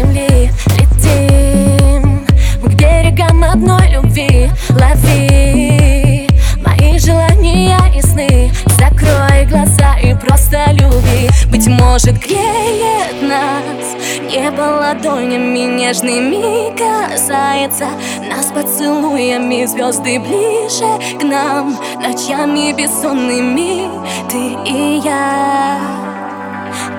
земли Летим. Мы к берегам одной любви. Лови мои желания и сны. Закрой глаза и просто люби. Быть может греет нас Небо ладонями нежными. Касается Нас поцелуями звезды ближе к нам. Ночами бессонными ты и я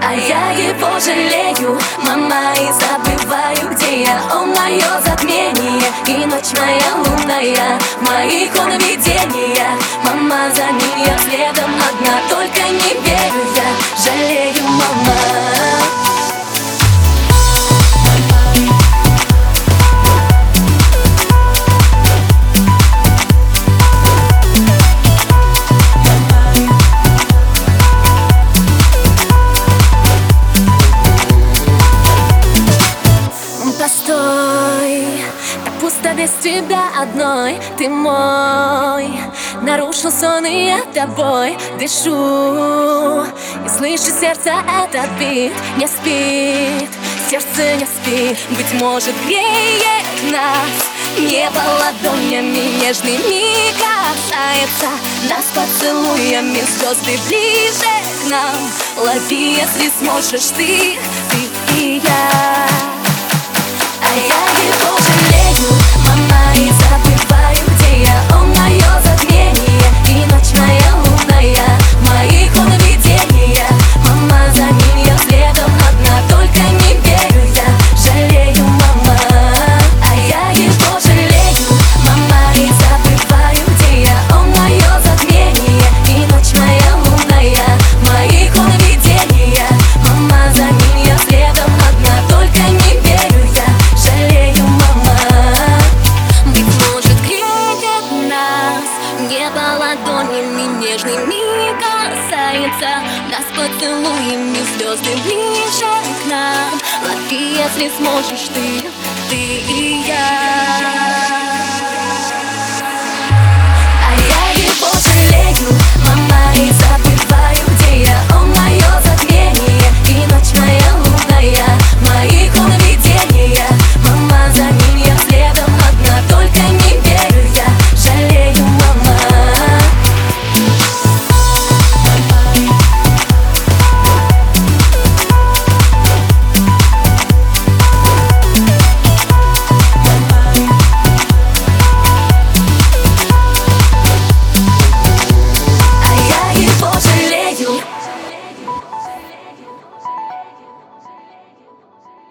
а я его жалею, мама, и забываю, где я. Он мое затмение, и ночь моя лунная. Моих он видения, мама, за ним я следом одна. Только не тебя одной. Ты мой Нарушил сон и я тобой дышу. И слышу сердце этот бит Не спит, сердце не спит. Быть может греет нас. Небо ладонями нежными касается Нас поцелуями. Звезды ближе к нам. Лови, если сможешь ты, ты и я Небо ладонями нежными касается Нас поцелуями звезды ближе к нам. Лови, если сможешь ты, ты и я